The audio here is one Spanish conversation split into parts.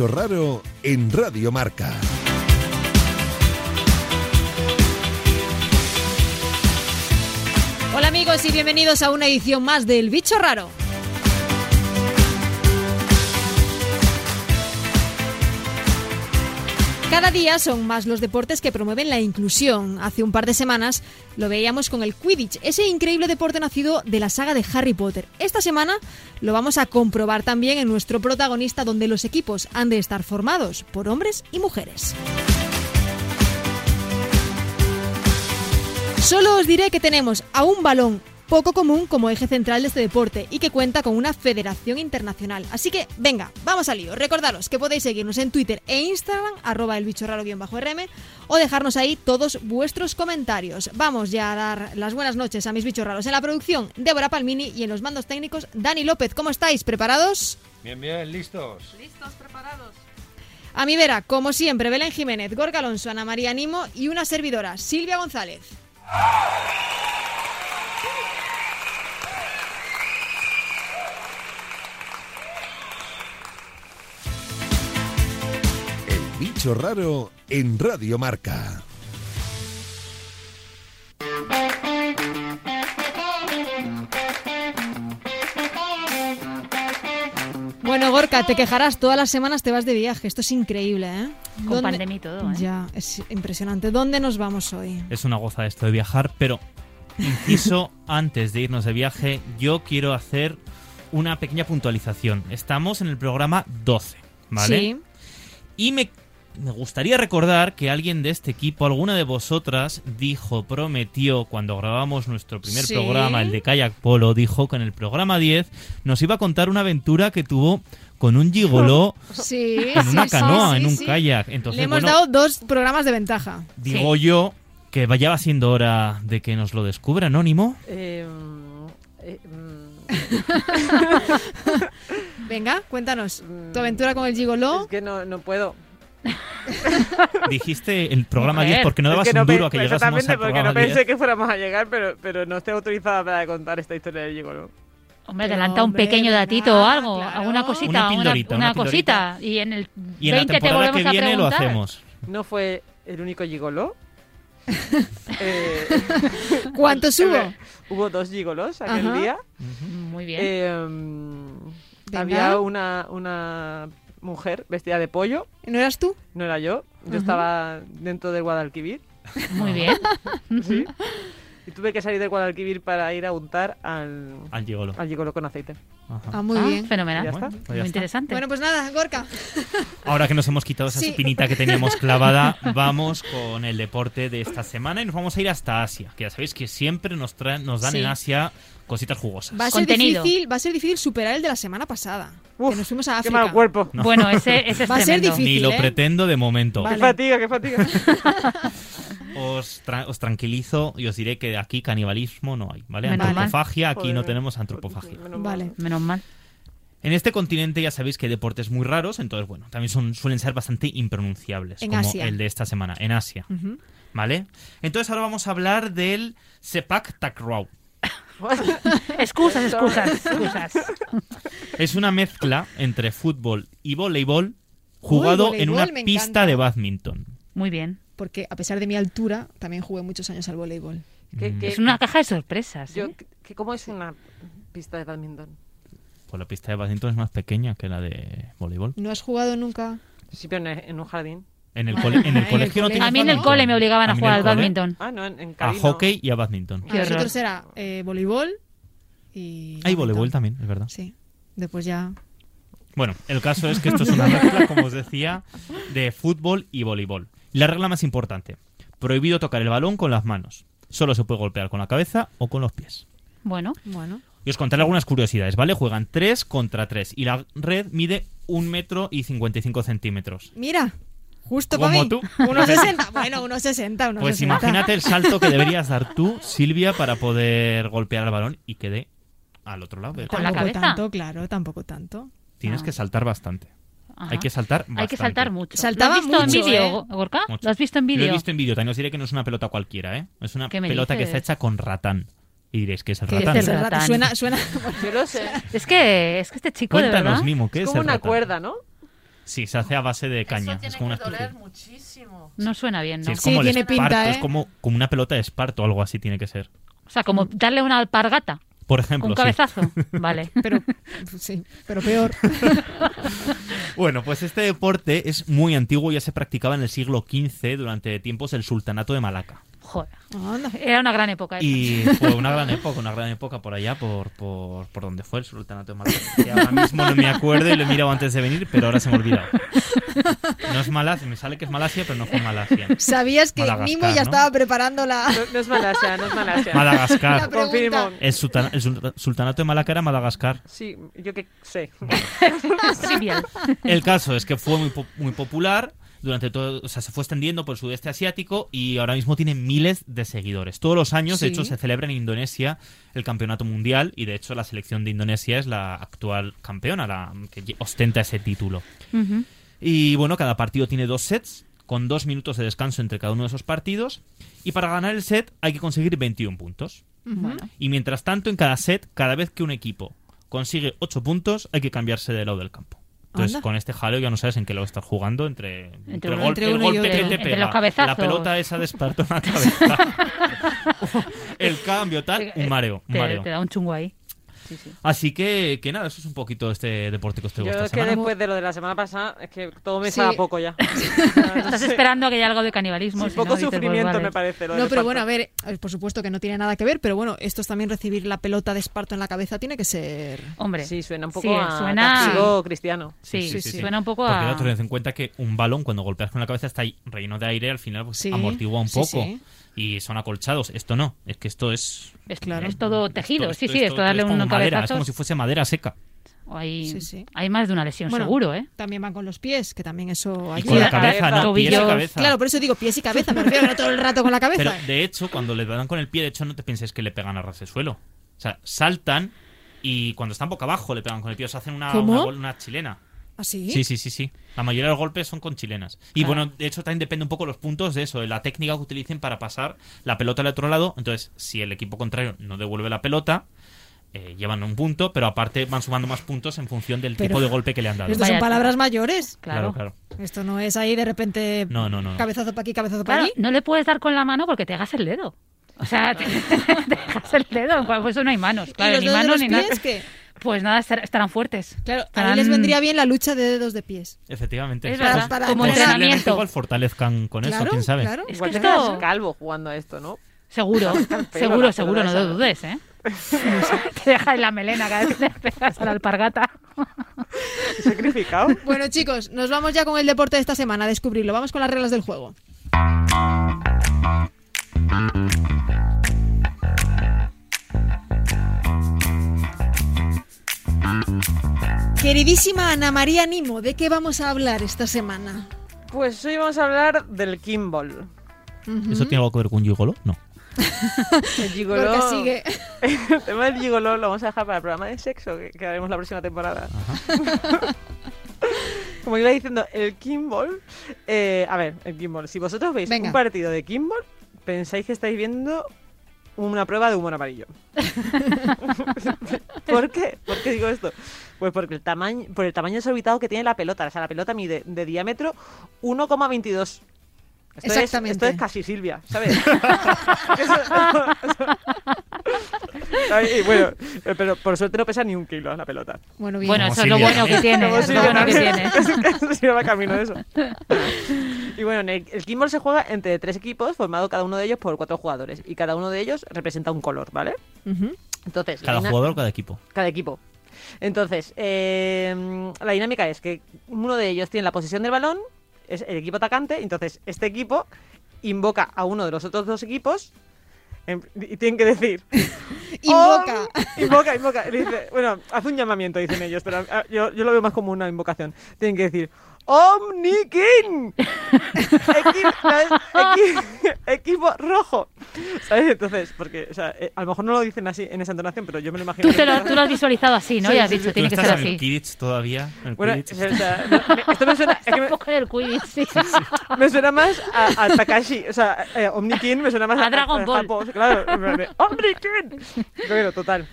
bicho raro en Radio Marca. Hola amigos y bienvenidos a una edición más del Bicho Raro. Cada día son más los deportes que promueven la inclusión. Hace un par de semanas lo veíamos con el Quidditch, ese increíble deporte nacido de la saga de Harry Potter. Esta semana lo vamos a comprobar también en nuestro protagonista donde los equipos han de estar formados por hombres y mujeres. Solo os diré que tenemos a un balón poco común como eje central de este deporte y que cuenta con una federación internacional. Así que, venga, vamos al lío. Recordaros que podéis seguirnos en Twitter e Instagram, arroba el bicho raro-rm, o dejarnos ahí todos vuestros comentarios. Vamos ya a dar las buenas noches a mis bichos raros. En la producción, Débora Palmini y en los mandos técnicos, Dani López. ¿Cómo estáis? ¿Preparados? Bien, bien, listos. ¿Listos, preparados? A mi vera, como siempre, Belén Jiménez, Gorga Alonso, Ana María Nimo y una servidora, Silvia González. Bicho raro en Radio Marca. Bueno, Gorka, te quejarás, todas las semanas te vas de viaje. Esto es increíble, ¿eh? Con ¿Dónde- pandemia y todo, ¿eh? Ya, es impresionante. ¿Dónde nos vamos hoy? Es una goza esto de viajar, pero inciso, antes de irnos de viaje, yo quiero hacer una pequeña puntualización. Estamos en el programa 12, ¿vale? Sí. Y me, me gustaría recordar que alguien de este equipo, alguna de vosotras, dijo, prometió, cuando grabamos nuestro primer Sí. programa, el de Kayak Polo, dijo que en el programa 10 nos iba a contar una aventura que tuvo con un gigoló Sí, en una sí, canoa, sí, en un sí. kayak. Entonces, Le hemos bueno, dado dos programas de ventaja. digo yo que ya va siendo hora de que nos lo descubra Anónimo. Eh, eh, mm, Venga, cuéntanos. ¿Tu aventura con el gigoló? es que no, no puedo. Dijiste el programa Mujer, 10 porque no Es dabas que no un duro a que llegásemos Exactamente, al porque programa no pensé 10. que fuéramos a llegar, pero, pero no estoy autorizada para contar esta historia del Gigolo. Hombre, adelanta un pequeño datito o algo, claro. alguna cosita, Una una, pildorita, una una pildorita. cosita. Y en el Y en la 20 te temporada volvemos que a viene lo preguntar. hacemos. No fue el único Gigolo. Eh, ¿Cuántos hubo? hubo dos gigolos aquel Ajá. día. Muy bien. Eh, había una, una mujer vestida de pollo. ¿No eras tú? No era yo. Yo estaba dentro del Guadalquivir. Muy bien. Sí. Y tuve que salir del Guadalquivir para ir a untar al, Al gigolo. al gigolo con aceite. Ajá. Ah, muy Ah, bien. Fenomenal. Ya está. Pues ya Muy está. interesante. Bueno, pues nada, Gorka. Ahora que nos hemos quitado esa Sí. espinita que teníamos clavada, vamos con el deporte de esta semana y nos vamos a ir hasta Asia. Que ya sabéis que siempre nos traen, nos dan Sí. en Asia cositas jugosas. Va a, ser Contenido. difícil, va a ser difícil superar el de la semana pasada. Uf, que nos fuimos a Qué África. mal cuerpo. No. Bueno, ese, ese es Va a ser tremendo. difícil. Ni lo ¿eh? pretendo de momento. Vale. Qué fatiga, qué fatiga. Os, tra- os tranquilizo y os diré que aquí canibalismo no hay, ¿vale? Menos mal. Antropofagia, aquí no tenemos antropofagia. Menos mal. Vale. Menos mal. En este continente ya sabéis que hay deportes muy raros, entonces bueno, también son, suelen ser bastante impronunciables, En como Asia. el de esta semana, en Asia. ¿vale? Entonces ahora vamos a hablar del Sepak Takraw. Excusas, excusas, excusas. Es una mezcla entre fútbol y voleibol jugado Uy, en una pista encanta. de badminton. Muy bien. Porque a pesar de mi altura, también jugué muchos años al voleibol. ¿Qué- Mm. qué- Es una caja de sorpresas. yo, ¿eh? ¿qué- ¿Cómo es una pista de badminton? Pues la pista de badminton es más pequeña que la de voleibol. ¿No has jugado nunca? Sí, pero en un jardín. En el, cole- en el colegio no A mí en el cole me obligaban a, jugar al badminton. Ah, no, en, en A hockey y a badminton. A nosotros era eh, voleibol y... Hay voleibol también, es verdad. Sí. Después ya... Bueno, el caso es que esto es una mezcla, como os decía, de fútbol y voleibol. Y la regla más importante, prohibido tocar el balón con las manos. Solo se puede golpear con la cabeza o con los pies. Bueno, Bueno. Y os contaré algunas curiosidades, ¿vale? Juegan 3 contra 3 y la red mide un metro y 55 centímetros. Mira, justo Como para mí. tú. 1,60. Bueno, 1,60, 1,60. Pues imagínate el salto que deberías dar tú, Silvia, para poder golpear el balón y quede al otro lado. Con la Tampoco cabeza. tanto, claro, tampoco tanto. Tienes Ah. que saltar bastante. ajá. Hay que saltar bastante. Hay que saltar mucho. Saltaba ¿Lo has visto mucho, en vídeo, ¿eh? Gorka? Mucho. ¿Lo has visto en Lo he vídeo? visto en vídeo, también os diré que no es una pelota cualquiera, ¿eh? Es una ¿Qué me pelota que está hecha con ratán. Y diréis, ¿qué es el Que ratán? es el ratán? Suena, suena... Yo lo sé. Es que, es que este chico, de Cuéntanos, verdad... Mimo, ¿qué es es como el una ratán? cuerda, ¿no? Sí, se hace a base de caña. Eso tiene es como una que doler especie- muchísimo. No suena bien, Sí, ¿no? es Sí, como el tiene esparto, pinta, es ¿eh? como, como una pelota de esparto algo así tiene que ser. O sea, como darle una alpargata. Por ejemplo, Un sí. cabezazo. Vale. Pero, sí, pero peor. Bueno, pues este deporte es muy antiguo, ya se practicaba en el siglo XV durante tiempos del sultanato de Malaca. Joder. Era una gran época. esa. Y fue una gran época, una gran época por allá, por, por, por donde fue el sultanato de Malaca. Que ahora mismo no me acuerdo y lo he mirado antes de venir, pero ahora se me ha olvidado. No es Malasia, me sale que es Malasia, pero no fue Malasia. Sabías que Nimo ya ¿no? estaba preparando la, No, no es Malasia, no es Malasia. la Madagascar. Confirmo. El, sultana- el sul- sultanato de Malaca era Madagascar. Sí, yo que sé. Sí, bien. El caso es que fue muy, po- muy popular durante todo, o sea, se fue extendiendo por el sudeste asiático y ahora mismo tiene miles de seguidores. Todos los años, de hecho, se celebra en Indonesia el campeonato mundial y de hecho la selección de Indonesia es la actual campeona, la que ostenta ese título. Y bueno, cada partido tiene dos sets con dos minutos de descanso entre cada uno de esos partidos y para ganar el set hay que conseguir 21 puntos. Bueno. Y mientras tanto, en cada set, cada vez que un equipo consigue 8 puntos, hay que cambiarse de lado del campo. Entonces, Anda. con este jaleo ya no sabes en qué lado estás jugando entre, entre uno- entre el uno y golpe que te pega, los cabezazos. la pelota esa de esparto en la cabeza, el cambio, tal, un mareo, un te da un chungo ahí. Sí, sí. Así que, que nada, eso es un poquito este deporte que os traigo Yo esta es que semana. después de lo de la semana pasada, es que todo me Sí. sabe a poco ya. Estás esperando a que haya algo de canibalismo. Sí, si poco no, sufrimiento vale. me parece. Lo No, pero bueno, a ver, eh, por supuesto que no tiene nada que ver, pero bueno, esto es también recibir la pelota de esparto en la cabeza tiene que ser... Hombre. Sí, suena un poco Sí, a suena- castigo cristiano. Sí, Sí, sí, sí. suena un poco Porque a... claro, ten en cuenta que un balón, cuando golpeas con la cabeza, está ahí relleno de aire, al final pues, Sí, amortigua un sí, poco. Y son acolchados. Esto no, es que esto es... Es, Claro. es todo tejido. esto- sí, esto- sí, esto- esto darle es como un madera, cabezazo. Es como si fuese madera seca. hay, Sí, sí. hay más de una lesión, Bueno, seguro, ¿eh? También van con los pies, que también eso Y ayuda. con la cabeza, ¿no? Pies y tobillos. cabeza. Claro, por eso digo pies y cabeza, me refiero no todo el rato con la cabeza. Pero de hecho, cuando le dan con el pie, de hecho, no te pienses que le pegan a ras de suelo. O sea, saltan y cuando están boca abajo le pegan con el pie. O sea, hacen una, una, una chilena. ¿Así? Sí, sí, sí, sí. La mayoría de los golpes son con chilenas. Y bueno, de hecho también depende un poco los puntos de eso, de la técnica que utilicen para pasar la pelota al otro lado. Entonces, si el equipo contrario no devuelve la pelota, eh, llevan un punto, pero aparte van sumando más puntos en función del Pero- tipo de golpe que le han dado. Estas son palabras mayores. Claro. claro. Esto no es ahí de repente No, no, no. no. cabezazo para aquí, cabezazo para Claro, allí. no le puedes dar con la mano porque te hagas el dedo. O sea, te, te dejas el dedo. Por eso no hay manos. Claro, ¿Y los ni dedos de manos los ni nada. Pues nada, estar- estarán fuertes. Claro, a mí les vendría bien la lucha de dedos de pies. Efectivamente. Es Para- verdad, para- como entrenamiento. igual fortalezcan con eso, quién sabe. claro. Es Igual que te esto- calvo jugando a esto, ¿no? Seguro, seguro, seguro, no dudes, ¿eh? te deja en la melena cada vez que te pegas a la alpargata. Sacrificado. Bueno, chicos, nos vamos ya con el deporte de esta semana a descubrirlo. Vamos con las reglas del juego. Queridísima Ana María Nimo, ¿de qué vamos a hablar esta semana? Pues hoy vamos a hablar del Kimball. ¿Eso tiene algo que ver con Gigolo? No. El gigoló. Porque sigue. El tema del gigoló lo vamos a dejar para el programa de sexo que, que haremos la próxima temporada. Como iba diciendo, el Kimball. eh, a ver, el Kimball. Si vosotros veis Venga. un partido de Kimball, pensáis que estáis viendo una prueba de humor amarillo. ¿Por qué? ¿Por qué digo esto? Pues porque el tamaño, por el tamaño desorbitado que tiene la pelota. O sea, la pelota mide de diámetro 1,22. Esto es, Exactamente. esto es casi Silvia, ¿sabes? Y bueno, eh, pero por suerte no pesa ni un kilo la pelota. Bueno, bien. Bueno, eso es lo bueno que tiene. Como Es lo bueno que tiene. Eso sí va camino de eso. Y bueno, en el, el Kimball se juega entre tres equipos, formado cada uno de ellos por cuatro jugadores. Y cada uno de ellos representa un color, ¿vale? Entonces, Cada jugador o cada equipo. cada equipo. Entonces, eh, la dinámica es que uno de ellos tiene la posesión del balón, es el equipo atacante, entonces este equipo invoca a uno de los otros dos equipos en- y tienen que decir Invoca. "Om", invoca, invoca. Le dice, bueno, hace un llamamiento, dicen ellos, pero ah, yo, yo lo veo más como una invocación. Tienen que decir ¡Omnikin! Equi- equi- equipo rojo. ¿Sabes? Entonces, porque, o sea, eh, a lo mejor no lo dicen así en esa entonación, pero yo me lo imagino. Tú, te lo, tú lo has visualizado así, ¿no? Sí, y has sí, dicho, sí. tiene ¿Tú que estás ser en el así. Quidditch todavía? ¿En el Bueno, Quidditch? o sea, no, me- esto me suena, es que me, en el Quidditch, sí. me suena más a, a Takashi, o sea, eh, Omnikin me suena más A Dragon Ball. Japón, claro, Omnikin. Pero bueno, total.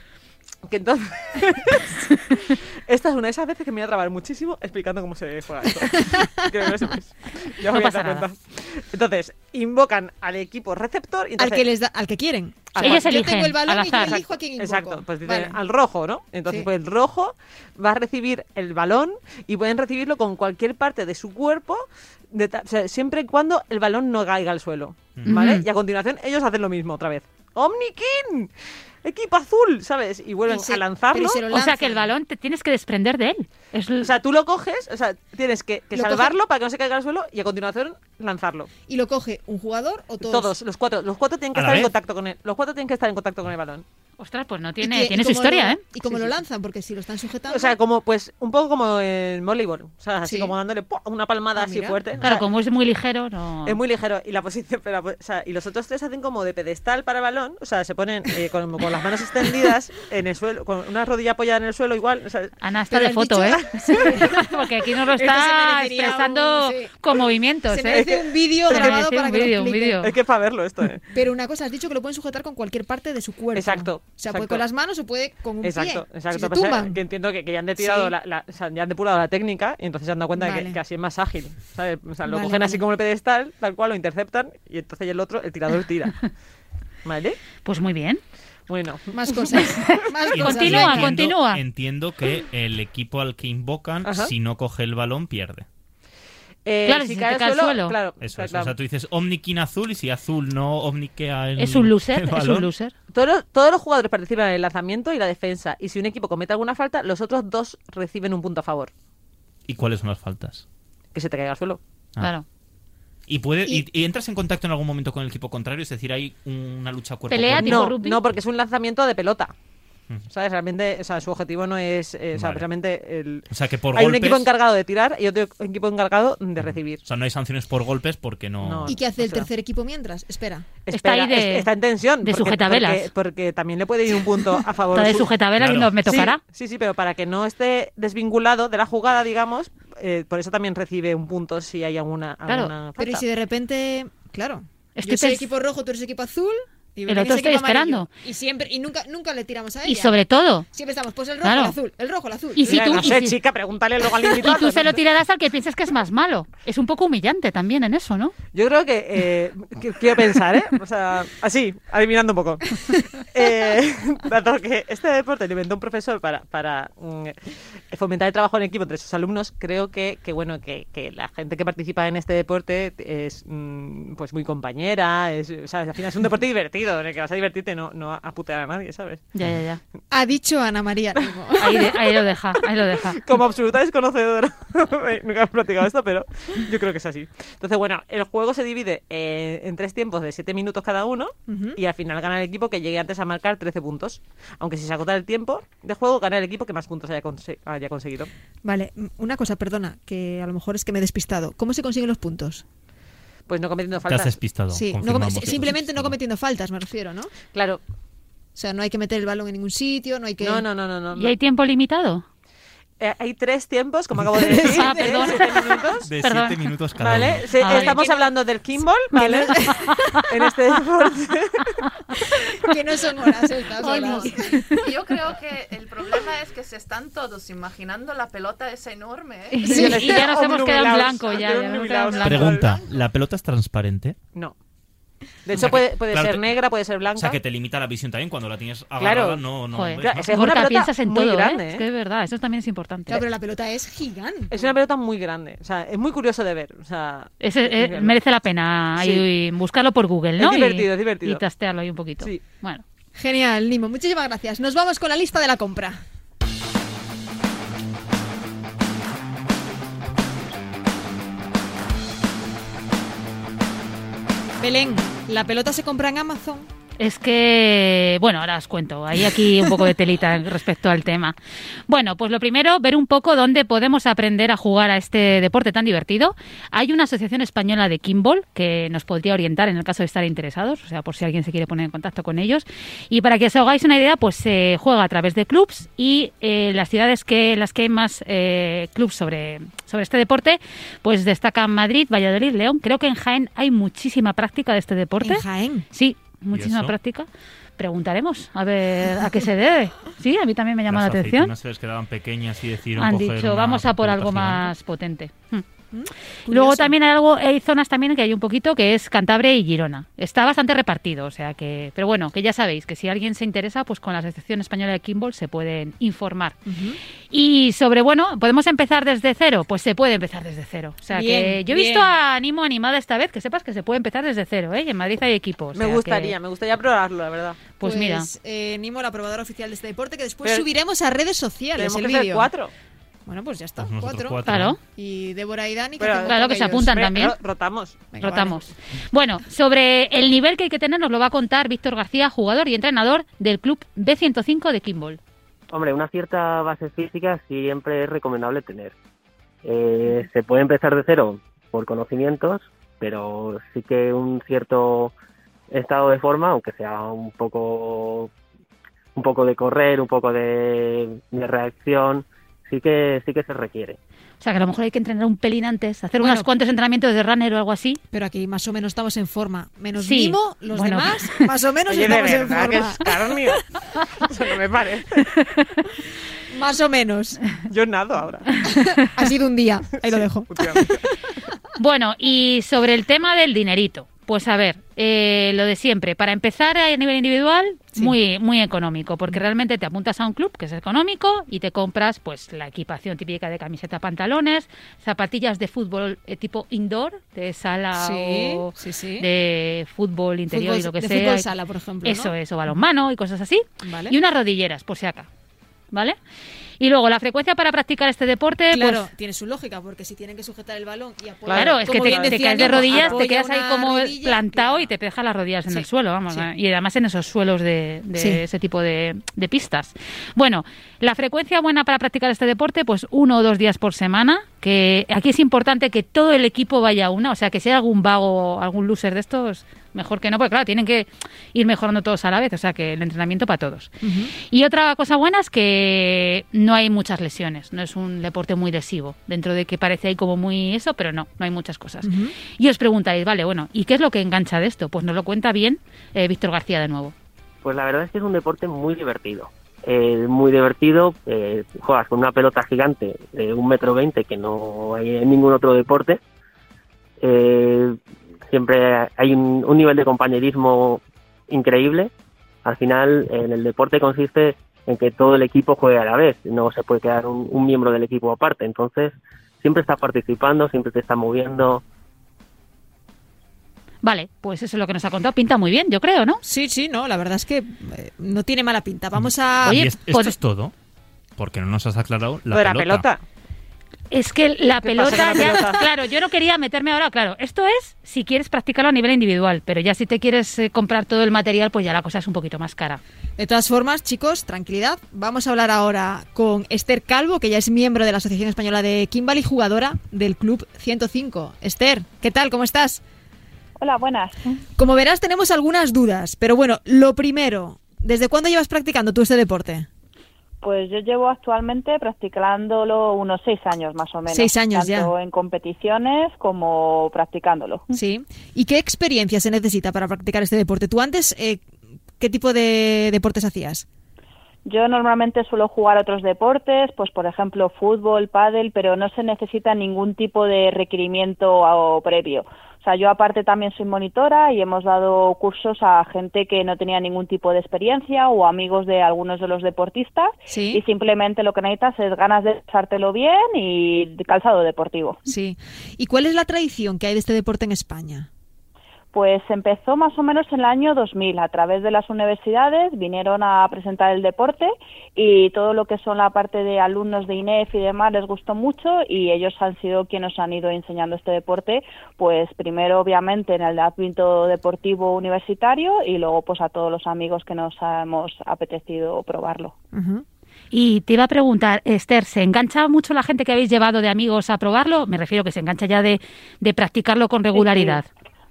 Que entonces. Esta es una de esas veces que me voy a trabar muchísimo explicando cómo se juega esto. Que no sepáis. Ya os No voy a dar cuenta. Entonces, invocan al equipo receptor y Al entonces. que les da, al que quieren. Al Yo Ellos tengo eligen, el balón al y yo elijo a quién invoco. Exacto, pues dicen Vale. al rojo, ¿no? Entonces, Sí. pues el rojo va a recibir el balón y pueden recibirlo con cualquier parte de su cuerpo, de ta- o sea, siempre y cuando el balón no caiga al suelo, ¿vale? Y a continuación ellos hacen lo mismo otra vez. ¡Omnikin! Equipo azul, ¿sabes? Y vuelven Y se- a lanzarlo. se O sea que el balón te tienes que desprender de él. Es O sea, tú lo coges, o sea, tienes que, que Lo coge- salvarlo para que no se caiga al suelo y a continuación lanzarlo. ¿Y lo coge un jugador o todos? Todos, los cuatro. Los cuatro tienen que ¿A la estar en contacto con él. Los cuatro tienen que estar en contacto con el balón. Ostras, pues no ¿Y tiene, tiene su historia, lo- ¿eh? ¿Y cómo Sí, lo sí. lanzan? Porque si lo están sujetando... O sea, como pues un poco como en voleibol, o sea, así Sí. como dándole una palmada Ah, así fuerte. O Claro, sea, como es muy ligero, no... Es muy ligero y la posición, pero, o sea, y los otros tres hacen como de pedestal para balón, o sea, se ponen eh, con, con las manos extendidas en el suelo, con una rodilla apoyada en el suelo igual, o sea, Ana está de foto, dicho- ¿eh? Sí, Porque aquí nos lo está expresando un- sí. con movimientos, Se ¿eh? merece un vídeo grabado para un que lo vídeo, un vídeo. es que es para verlo esto, ¿eh? Pero una cosa, has dicho que lo pueden sujetar con cualquier parte de su cuerpo. Exacto, O sea, exacto. puede con las manos o puede con un Exacto, pie. exacto. Si tumban. que entiendo que, que ya han depurado Sí. la, la- o sea, ya han depurado la técnica y entonces se han dado cuenta de que, que así es más ágil. ¿sabes? O sea, lo Vale, cogen así como el pedestal, tal cual, lo interceptan y entonces el otro, el tirador tira. ¿Vale? Pues muy bien. Bueno, Más cosas. Más cosas. Continúa, venga. continúa. Entiendo que el equipo al que invocan, Ajá. si no coge el balón, pierde. Eh, Claro, si cae al suelo. claro, Eso claro. O sea, tú dices Omnikin azul y si azul no omniquea el Es un loser, el es un loser. Todos los, todos los jugadores participan en el lanzamiento y la defensa. Y si un equipo comete alguna falta, los otros dos reciben un punto a favor. ¿Y cuáles son las faltas? Que se te caiga al suelo. Ah. Claro. ¿Y, puede, Y- y, y entras en contacto en algún momento con el equipo contrario? Es decir, hay una lucha cuerpo a Pelea, cuerpo? tipo No, rugby. no, porque es un lanzamiento de pelota. ¿Sabes? Realmente, o sea, su objetivo no es. eh, o sea, Vale. realmente. El... O sea, que por Hay un golpes... equipo encargado de tirar y otro equipo encargado de recibir. O sea, no hay sanciones por golpes porque no... No. ¿Y qué hace O el sea- tercer equipo mientras? Espera. Está ahí de- es- está en tensión. de porque- sujetavelas. Porque, porque también le puede ir un punto a favor. Está de su- sujetavela Claro. viendo, me Sí, tocará. Sí, sí, pero para que no esté desvinculado de la jugada, digamos, eh, por eso también recibe un punto si hay alguna, Claro. alguna Pero ¿y falta. si de repente... Claro. Estoy yo soy equipo rojo, tú eres equipo azul... Y El otro es estoy esperando. Y siempre y nunca nunca le tiramos a ella. Y sobre todo, Siempre estamos, pues el rojo, Claro. el azul, el rojo, el azul. Y si tú- no y sé, si- chica, pregúntale luego al y invitado. tú se lo tirarás al que pienses que es más malo. Es un poco humillante también en eso, ¿no? Yo creo que, eh, que- quiero pensar, ¿eh? O sea, así, adivinando un poco. Eh, dado que este deporte lo inventó un profesor para, para mm, fomentar el trabajo en equipo entre sus alumnos, creo que, que bueno, que, que la gente que participa en este deporte es mm, pues muy compañera, es, o sea, al final es un deporte divertido, en el que vas a divertirte, no, no a putear a nadie, ¿sabes? Ya, ya, ya. Ha dicho Ana María. Ahí, de- ahí lo deja, ahí lo deja. Como absoluta desconocedora, nunca he platicado esto, pero yo creo que es así. Entonces, bueno, el juego se divide eh, en tres tiempos de siete minutos cada uno y al final gana el equipo que llegue antes a marcar 13 puntos. Aunque si se agota el tiempo de juego, gana el equipo que más puntos haya, conse- haya conseguido. Vale, una cosa, perdona, que a lo mejor es que me he despistado. ¿Cómo se consiguen los puntos? Pues no cometiendo Te has faltas. despistado. sí, no te has simplemente no despistado. cometiendo faltas, me refiero, ¿no? O Claro. sea, no hay que meter el balón en ningún sitio, no hay que... No, no, no, no. no, ¿Y hay tiempo limitado? Eh, hay tres tiempos, como acabo de decir. Ah, de siete minutos. De Perdón. siete minutos cada ¿Vale? uno. Se- Ah, estamos hablando del kimball, ¿vale? en este deporte. que no son horas estas horas. Yo creo que el problema es que se están todos imaginando la pelota esa enorme. ¿eh? Y, y ya nos hemos quedado en blanco, ya, ya nos hemos quedado en blanco. Pregunta, ¿la pelota es transparente? No. De hecho, puede, puede claro, ser te- negra, puede ser blanca. O sea, que te limita la visión también cuando la tienes agarrada, Claro. no, no Joder, Claro, ese- es una pelota piensas en muy todo, grande, ¿eh? ¿eh? Es que es verdad, eso también es importante. Claro, pero la pelota es gigante. Es una pelota muy grande. O sea, es muy curioso de ver. O sea, eh, es- merece la pena ahí buscarlo por Google, Es ¿no? divertido, y, es divertido. Y tastearlo ahí un poquito. Sí. Bueno. Genial, Nimo. Muchísimas gracias. Nos vamos con la lista de la compra. Belén, ¿la pelota se compra en Amazon? Es que, bueno, ahora os cuento. Hay aquí un poco de telita respecto al tema. Bueno, pues lo primero, ver un poco dónde podemos aprender a jugar a este deporte tan divertido. Hay una asociación española de Kimball que nos podría orientar en el caso de estar interesados, o sea, por si alguien se quiere poner en contacto con ellos. Y para que os hagáis una idea, pues se juega a través de clubs y eh, las ciudades que las que hay más eh, clubs sobre, sobre este deporte, pues destacan Madrid, Valladolid, León. Creo que en Jaén hay muchísima práctica de este deporte. En Jaén. Sí, muchísima práctica. Preguntaremos a ver a qué se debe. Sí, a mí también me llama Las la atención. se les quedaban pequeñas y decidieron Han coger dicho, vamos a por algo gigante. más potente. Hmm. Curioso. Luego también hay algo, hay zonas también que hay un poquito que es Cantabria y Girona. Está bastante repartido, o sea que, pero bueno, que ya sabéis que si alguien se interesa, pues con la Asociación Española de Kimball se pueden informar. Y sobre, bueno, ¿podemos empezar desde cero? Pues se puede empezar desde cero. O sea Bien, que yo he bien. visto a Animo animada esta vez, que sepas que se puede empezar desde cero, ¿eh? Y en Madrid hay equipos. o Me gustaría, que- me gustaría probarlo, la verdad. pues, mira, eh, Nimo, la probadora oficial de este deporte, que después Pero- subiremos a redes sociales Tenemos el vídeo. cuatro. Bueno, pues ya está, Pues cuatro. cuatro. claro, Y Débora y Dani, Pero- hacemos Claro que se ellos? apuntan también. ro- Rotamos. Venga, rotamos. Bueno, sobre el nivel que hay que tener nos lo va a contar Víctor García, jugador y entrenador del club B105 de Kimball. Hombre, una cierta base física siempre es recomendable tener. Eh, se puede empezar de cero por conocimientos, pero sí que un cierto estado de forma, aunque sea un poco un poco de correr, un poco de, de reacción, sí que sí que se requiere. O sea, que a lo mejor hay que entrenar un pelín antes, hacer Bueno. unos cuantos entrenamientos de runner o algo así. Pero aquí más o menos estamos en forma. Menos Sí, los bueno. demás, más o menos Oye, de estamos en verdad que forma. es carnio. Eso no me parece. Más o menos. Yo nado ahora. Ha sido un día. Ahí lo dejo. Bueno, y sobre el tema del dinerito. Pues a ver, eh, lo de siempre. Para empezar a nivel individual, Sí. muy, muy económico, porque realmente te apuntas a un club que es económico y te compras pues la equipación típica de camiseta, pantalones, zapatillas de fútbol eh, tipo indoor, de sala Sí, o sí, de fútbol interior Fútbol- y lo que de sea. fútbol sala, por ejemplo, ¿no? Eso es, o balonmano y cosas así. Vale. Y unas rodilleras, por si acá. ¿Vale? Y luego, la frecuencia para practicar este deporte, Claro, pues tiene su lógica, porque si tienen que sujetar el balón y apoyar. Claro, es que te, caes de rodillas, te quedas ahí como rodilla, plantado claro. y te dejas las rodillas en Sí, el suelo, vamos. sí. ¿eh? Y además en esos suelos de, de Sí. ese tipo de, de pistas. Bueno, la frecuencia buena para practicar este deporte, pues uno o dos días por semana, que aquí es importante que todo el equipo vaya a una, o sea, que si hay algún vago, algún loser de estos, mejor que no, porque claro, tienen que ir mejorando todos a la vez, o sea, que el entrenamiento para todos. Y otra cosa buena es que no hay muchas lesiones, no es un deporte muy lesivo, dentro de que parece ahí como muy eso, pero no, no hay muchas cosas. Y os preguntaréis, vale, bueno, ¿y qué es lo que engancha de esto? Pues nos lo cuenta bien eh, Víctor García de nuevo. Pues la verdad es que es un deporte muy divertido. Eh, muy divertido, eh, juegas con una pelota gigante de un metro veinte que no hay en ningún otro deporte. Eh, siempre hay un, nivel de compañerismo increíble. Al final, en el deporte consiste en que todo el equipo juegue a la vez, no se puede quedar un, un miembro del equipo aparte. Entonces, siempre está participando, siempre te está moviendo. Vale, pues eso es lo que nos ha contado, pinta muy bien, yo creo, ¿no? Sí, sí, no, la verdad es que eh, no tiene mala pinta. Vamos a. Oye, y es- esto pues- es todo. Porque no nos has aclarado la Lo de la pelota. pelota. Es que la ¿Qué pasa pelota, ya, pelota? claro, yo no quería meterme ahora, claro, esto es si quieres practicarlo a nivel individual, pero ya si te quieres eh, comprar todo el material, pues ya la cosa es un poquito más cara. De todas formas, chicos, tranquilidad. Vamos a hablar ahora con Esther Calvo, que ya es miembro de la Asociación Española de Kimball y jugadora del Club 105. Esther, ¿qué tal? ¿Cómo estás? Hola, buenas. Como verás, tenemos algunas dudas, pero bueno, lo primero, ¿desde cuándo llevas practicando tú este deporte? Pues yo llevo actualmente practicándolo unos seis años más o menos. Seis años ya. Tanto en competiciones como practicándolo. Sí. ¿Y qué experiencia se necesita para practicar este deporte? ¿Tú antes eh, qué tipo de deportes hacías? Yo normalmente suelo jugar otros deportes, pues por ejemplo fútbol, pádel, pero no se necesita ningún tipo de requerimiento o previo. O sea, yo aparte también soy monitora y hemos dado cursos a gente que no tenía ningún tipo de experiencia o amigos de algunos de los deportistas Sí. y simplemente lo que necesitas es ganas de pasártelo bien y calzado deportivo. Sí. ¿Y cuál es la tradición que hay de este deporte en España? Pues empezó más o menos en el año 2000. A través de las universidades vinieron a presentar el deporte y todo lo que son la parte de alumnos de INEF y demás les gustó mucho y ellos han sido quienes han ido enseñando este deporte, pues primero obviamente en el ámbito deportivo universitario y luego pues a todos los amigos que nos hemos apetecido probarlo. Y te iba a preguntar, Esther, ¿se engancha mucho la gente que habéis llevado de amigos a probarlo? Me refiero que se engancha ya de, de practicarlo con regularidad.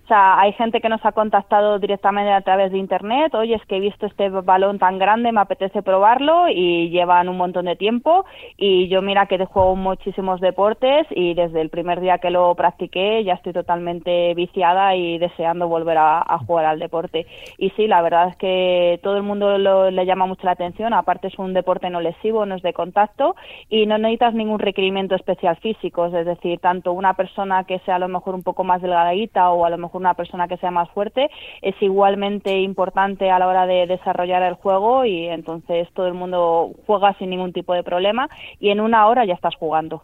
O sea, hay gente que nos ha contactado directamente a través de internet, oye, es que he visto este balón tan grande, me apetece probarlo y llevan un montón de tiempo y yo mira que juego muchísimos deportes y desde el primer día que lo practiqué ya estoy totalmente viciada y deseando volver a, a jugar al deporte. Y sí, la verdad es que todo el mundo lo- le llama mucho la atención, aparte es un deporte no lesivo, no es de contacto y no necesitas ningún requerimiento especial físico, es decir, tanto una persona que sea a lo mejor un poco más delgadita o a lo mejor una persona que sea más fuerte es igualmente importante a la hora de desarrollar el juego y entonces todo el mundo juega sin ningún tipo de problema y en una hora ya estás jugando.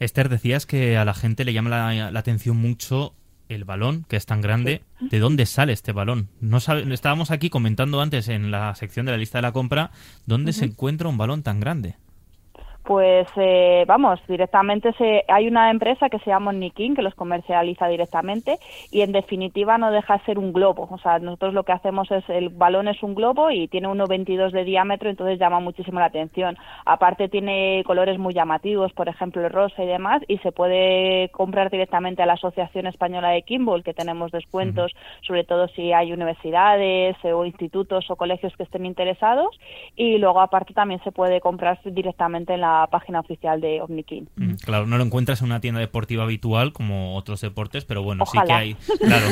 Esther, decías que a la gente le llama la, la atención mucho el balón, que es tan grande. ¿De dónde sale este balón? No sabe- estábamos aquí comentando antes en la sección de la lista de la compra dónde se encuentra un balón tan grande. Pues eh, vamos, directamente se, hay una empresa que se llama Nikin que los comercializa directamente y en definitiva no deja de ser un globo. O sea, nosotros lo que hacemos es el balón es un globo y tiene 1,22 de diámetro, entonces llama muchísimo la atención. Aparte tiene colores muy llamativos, por ejemplo el rosa y demás, y se puede comprar directamente a la Asociación Española de Kimball, que tenemos descuentos, sobre todo si hay universidades o institutos o colegios que estén interesados. Y luego aparte también se puede comprar directamente en la página oficial de Omnikin. Mm, Claro, no lo encuentras en una tienda deportiva habitual como otros deportes, pero bueno, sí que hay. Claro.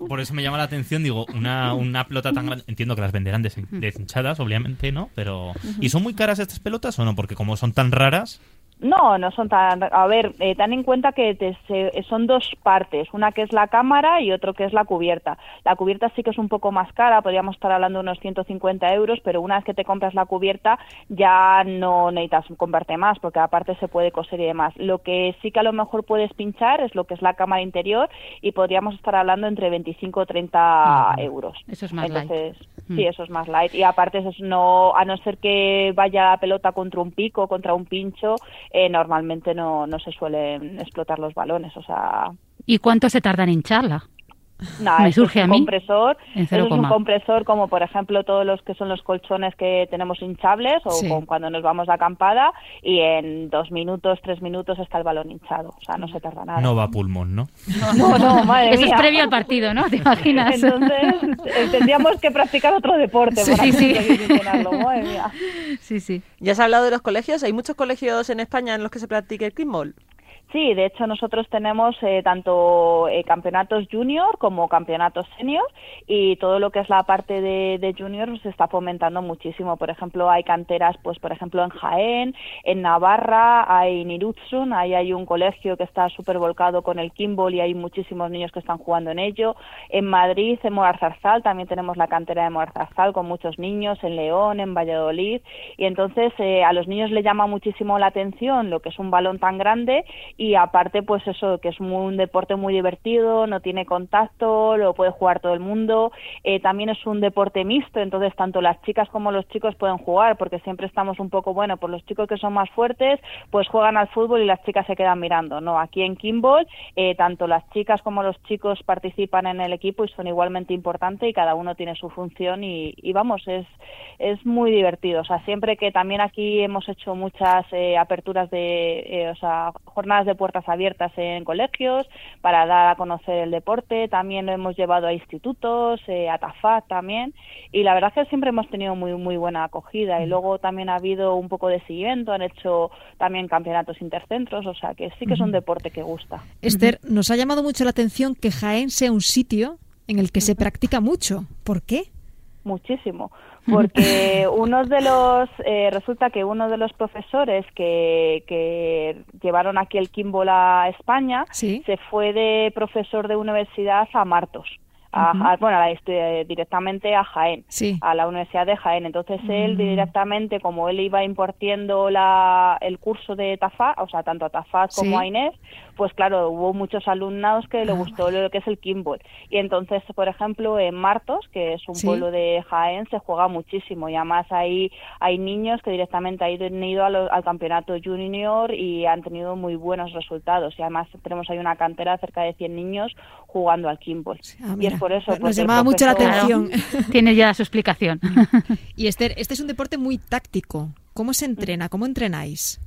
Por eso me llama la atención, digo, una, una pelota tan grande. Entiendo que las venderán des- deshinchadas, obviamente, ¿no? Pero. ¿Y son muy caras estas pelotas o no? Porque como son tan raras. No, no son tan. A ver, eh, ten en cuenta que te- se- son dos partes, una que es la cámara y otro que es la cubierta. La cubierta sí que es un poco más cara, podríamos estar hablando de unos 150 euros, pero una vez que te compras la cubierta ya no necesitas comprarte más, porque aparte se puede coser y demás. Lo que sí que a lo mejor puedes pinchar es lo que es la cámara interior y podríamos estar hablando entre 25 o 30 Ujú. euros. Eso es más light. Entonces, Mm. sí, eso es más light. Y aparte, eso es no, a no ser que vaya la pelota contra un pico, contra un pincho, eh, normalmente no, no se suelen explotar los balones. O sea, ¿Y cuánto se tarda en hincharla? Nada, Me surge es a un mí compresor. en es un 0, compresor como, por ejemplo, todos los que son los colchones que tenemos hinchables o Sí. con- cuando nos vamos de acampada y en dos minutos, tres minutos está el balón hinchado. O sea, no se tarda nada. No va a pulmón, ¿no? no, no, madre Eso es previo al partido, ¿no? ¿Te imaginas? Entonces, eh, tendríamos que practicar otro deporte Sí, para sí. conseguir funcionarlo, madre mía. sí, sí. Ya has hablado de los colegios. ¿Hay muchos colegios en España en los que se practique el kickball? Sí, de hecho nosotros tenemos eh, tanto eh, campeonatos junior como campeonatos senior y todo lo que es la parte de, de junior se está fomentando muchísimo. Por ejemplo, hay canteras, pues por ejemplo en Jaén, en Navarra, hay en Irutsun, ahí hay un colegio que está súper volcado con el kimball y hay muchísimos niños que están jugando en ello. En Madrid, en Moarzarzal, también tenemos la cantera de Moarzarzal con muchos niños, en León, en Valladolid y entonces eh, a los niños les llama muchísimo la atención lo que es un balón tan grande y aparte pues eso que es muy- un deporte muy divertido no tiene contacto lo puede jugar todo el mundo. Eh, también es un deporte mixto entonces tanto las chicas como los chicos pueden jugar porque siempre estamos un poco bueno por los chicos que son más fuertes pues juegan al fútbol y las chicas se quedan mirando no aquí en Kimball eh, tanto las chicas como los chicos participan en el equipo y son igualmente importantes y cada uno tiene su función y, y vamos es es muy divertido. O sea siempre que también aquí hemos hecho muchas eh, aperturas de eh, o sea jornadas de puertas abiertas en colegios para dar a conocer el deporte. También lo hemos llevado a institutos eh, a TAFAT también. Y la verdad es que siempre hemos tenido muy muy buena acogida. Y luego también ha habido un poco de seguimiento. Han hecho también campeonatos intercentros. O sea que sí que es un deporte que gusta. Esther, nos ha llamado mucho la atención que Jaén sea un sitio en el que se practica mucho. ¿Por qué? muchísimo porque uno de los eh, resulta que uno de los profesores que, que llevaron aquí el Kimball a España Sí. se fue de profesor de universidad a Martos a, a- bueno a la- este, directamente a Jaén Sí. a la Universidad de Jaén. Entonces él Mm. directamente, como él iba impartiendo la, el curso de TAFA, o sea, tanto a TAFA como a Inés, pues claro, hubo muchos alumnados que le Ah, gustó lo que es el Kimball. Y entonces, por ejemplo, en Martos, que es un Sí. pueblo de Jaén, se juega muchísimo. Y además hay, hay niños que directamente han ido a lo- al campeonato junior y han tenido muy buenos resultados. Y además tenemos ahí una cantera de cerca de 100 niños jugando al Kimball. Ah, y es por eso. nos llamaba mucho la atención. Tiene ya su explicación. Y Esther, este es un deporte muy táctico. ¿Cómo se entrena? ¿Cómo entrenáis?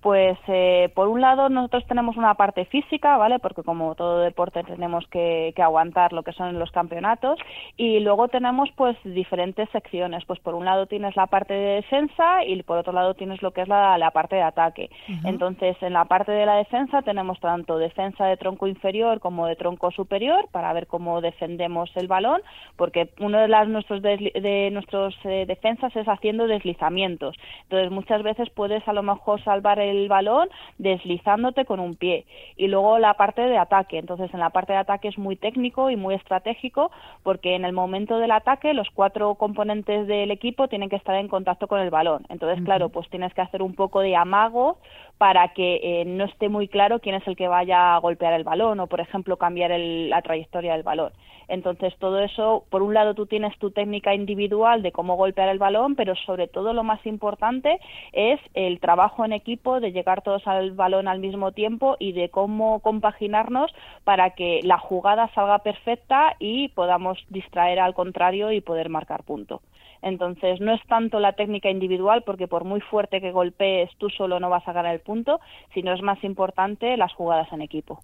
Pues eh, por un lado nosotros tenemos una parte física, ¿vale? Porque como todo deporte tenemos que, que aguantar lo que son los campeonatos y luego tenemos pues diferentes secciones. Pues por un lado tienes la parte de defensa y por otro lado tienes lo que es la, la parte de ataque. Entonces en la parte de la defensa tenemos tanto defensa de tronco inferior como de tronco superior para ver cómo defendemos el balón, porque uno de las nuestros de nuestros eh, defensas es haciendo deslizamientos. Entonces muchas veces puedes a lo mejor salvar el balón deslizándote con un pie. Y luego la parte de ataque. Entonces en la parte de ataque es muy técnico y muy estratégico porque en el momento del ataque los cuatro componentes del equipo tienen que estar en contacto con el balón. Entonces claro, pues tienes que hacer un poco de amago para que eh, no esté muy claro quién es el que vaya a golpear el balón o, por ejemplo, cambiar el- la trayectoria del balón. Entonces, todo eso, por un lado, tú tienes tu técnica individual de cómo golpear el balón, pero sobre todo lo más importante es el trabajo en equipo, de llegar todos al balón al mismo tiempo y de cómo compaginarnos para que la jugada salga perfecta y podamos distraer al contrario y poder marcar punto. Entonces, no es tanto la técnica individual, porque por muy fuerte que golpees, tú solo no vas a ganar el punto, sino es más importante las jugadas en equipo.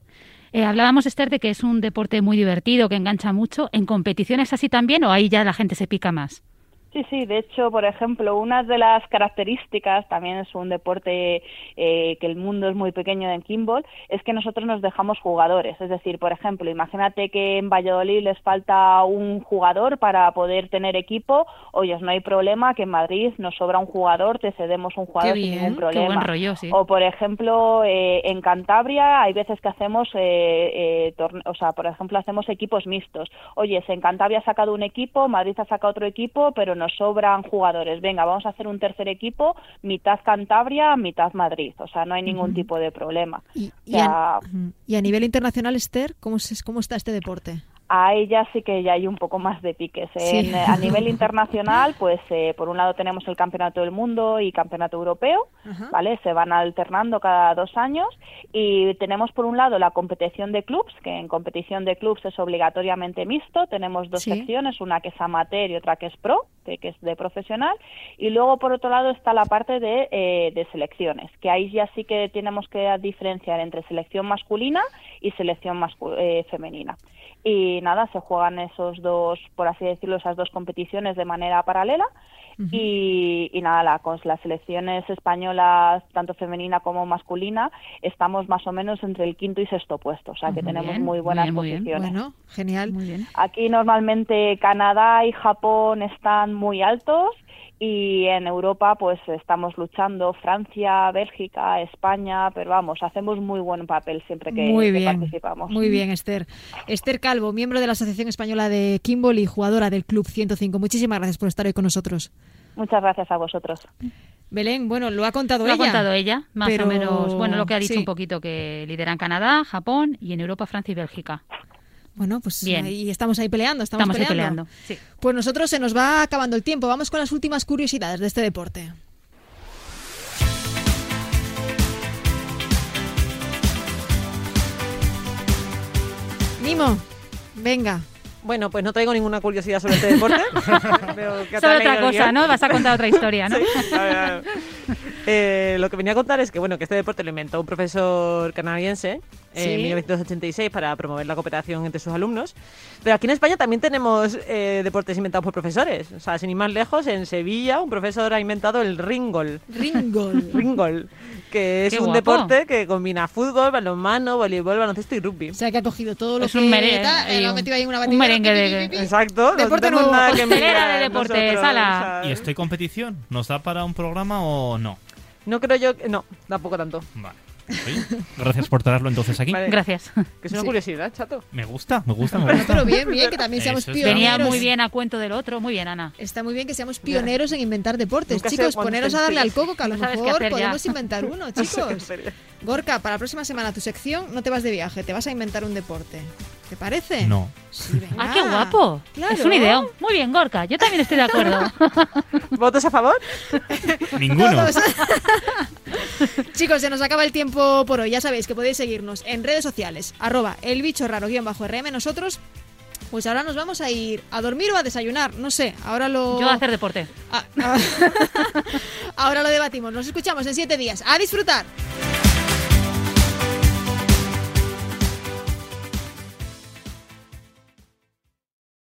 Eh, hablábamos, Esther, de que es un deporte muy divertido, que engancha mucho. ¿En competiciones así también o ahí ya la gente se pica más? Sí, sí, de hecho, por ejemplo, una de las características, también es un deporte eh, que el mundo es muy pequeño en Kimball, es que nosotros nos dejamos jugadores. Es decir, por ejemplo, imagínate que en Valladolid les falta un jugador para poder tener equipo, oye, no hay problema, que en Madrid nos sobra un jugador, te cedemos un jugador sin ningún qué problema. buen rollo, sí. O, por ejemplo, eh, en Cantabria hay veces que hacemos, eh, eh, torne- o sea, por ejemplo, hacemos equipos mixtos. Oye, en Cantabria ha sacado un equipo, Madrid ha sacado otro equipo, pero nos sobran jugadores. Venga, vamos a hacer un tercer equipo, mitad Cantabria, mitad Madrid. O sea, no hay ningún tipo de problema. Y, O y a. Y a nivel internacional, Esther, ¿cómo, es, ¿cómo está este deporte? A ella sí que ya hay un poco más de piques. Sí. Eh, a nivel internacional, pues eh, por un lado tenemos el Campeonato del Mundo y Campeonato Europeo, Ajá. ¿vale? Se van alternando cada dos años y tenemos por un lado la competición de clubs, que en competición de clubs es obligatoriamente mixto, tenemos dos Sí. secciones, una que es amateur y otra que es pro, que, que es de profesional, y luego por otro lado está la parte de, eh, de selecciones, que ahí ya sí que tenemos que diferenciar entre selección masculina y selección mascu- eh, femenina. Y nada, se juegan esos dos, por así decirlo, esas dos competiciones de manera paralela. y, y nada, la, con las selecciones españolas, tanto femenina como masculina, estamos más o menos entre el quinto y sexto puesto, o sea que Muy tenemos bien, muy muy buenas bien, muy bien. posiciones. Bueno, genial. Muy bien. Aquí normalmente Canadá y Japón están muy altos y en Europa pues estamos luchando Francia, Bélgica, España, pero vamos, hacemos muy buen papel siempre que, Muy que bien, participamos. muy bien, Esther. Esther Calvo, miembro de la Asociación Española de Kimball y jugadora del Club 105. Muchísimas gracias por estar hoy con nosotros. Muchas gracias a vosotros. Belén, bueno, lo ha contado Lo ha ella. contado ella, más pero- o menos. Bueno, lo que ha dicho sí. un poquito, que lideran Canadá, Japón y en Europa Francia y Bélgica. Bueno, pues Bien. ahí estamos ahí peleando, estamos, Estamos ahí peleando. peleando. Sí. Pues nosotros se nos va acabando el tiempo. Vamos con las últimas curiosidades de este deporte. Mimo, venga. Bueno, pues no traigo ninguna curiosidad sobre este deporte. Que Sobre otra cosa. ¿no? Vas a contar otra historia, ¿no? Sí, a ver, a ver. Eh, lo que venía a contar es que bueno que este deporte lo inventó un profesor canadiense eh, en Sí. 1986 para promover la cooperación entre sus alumnos. Pero aquí en España también tenemos eh, deportes inventados por profesores. O sea, sin ir más lejos, en Sevilla un profesor ha inventado el ringol. Ringol. Ringol, que es Qué un guapo. deporte que combina fútbol, balonmano, voleibol, baloncesto y rugby. O sea, que ha cogido todo lo Es que un merengue, eh, lo ha un- metido ahí en una un batidora, merengue pi, de- pi, pi, pi. Exacto, no Deporte tenemos nuevo. nada que de deportes, nosotros, ala. o sea, ¿Y esto hay competición? ¿Nos da para un programa o no? No creo yo, que- no, tampoco tanto. Vale. Oye, gracias por traerlo entonces aquí. Vale. Gracias. Que es una Sí. curiosidad, chato. Me gusta, me gusta, me gusta. pero bien, bien, que también seamos Eso pioneros. Venía muy bien a cuento del otro. Muy bien, Ana. Está muy bien que seamos pioneros en inventar deportes. Nunca sé chicos, poneros a darle al coco, que a lo No mejor podemos inventar uno, chicos. serio. Gorka, para la próxima semana tu sección no te vas de viaje, te vas a inventar un deporte. ¿Te parece? No. Sí, venga. ¡Ah, qué guapo! Claro. Es un ideón. Muy bien, Gorka. Yo también estoy de acuerdo. ¿Votos a favor? Ninguno. Chicos, se nos acaba el tiempo por hoy. Ya sabéis que podéis seguirnos en redes sociales, arroba el bicho raro guion bajo RM. Nosotros pues ahora nos vamos a ir a dormir o a desayunar, no sé, ahora lo... Yo a hacer deporte. Ah, ah. ahora lo debatimos, nos escuchamos en siete días. ¡A disfrutar!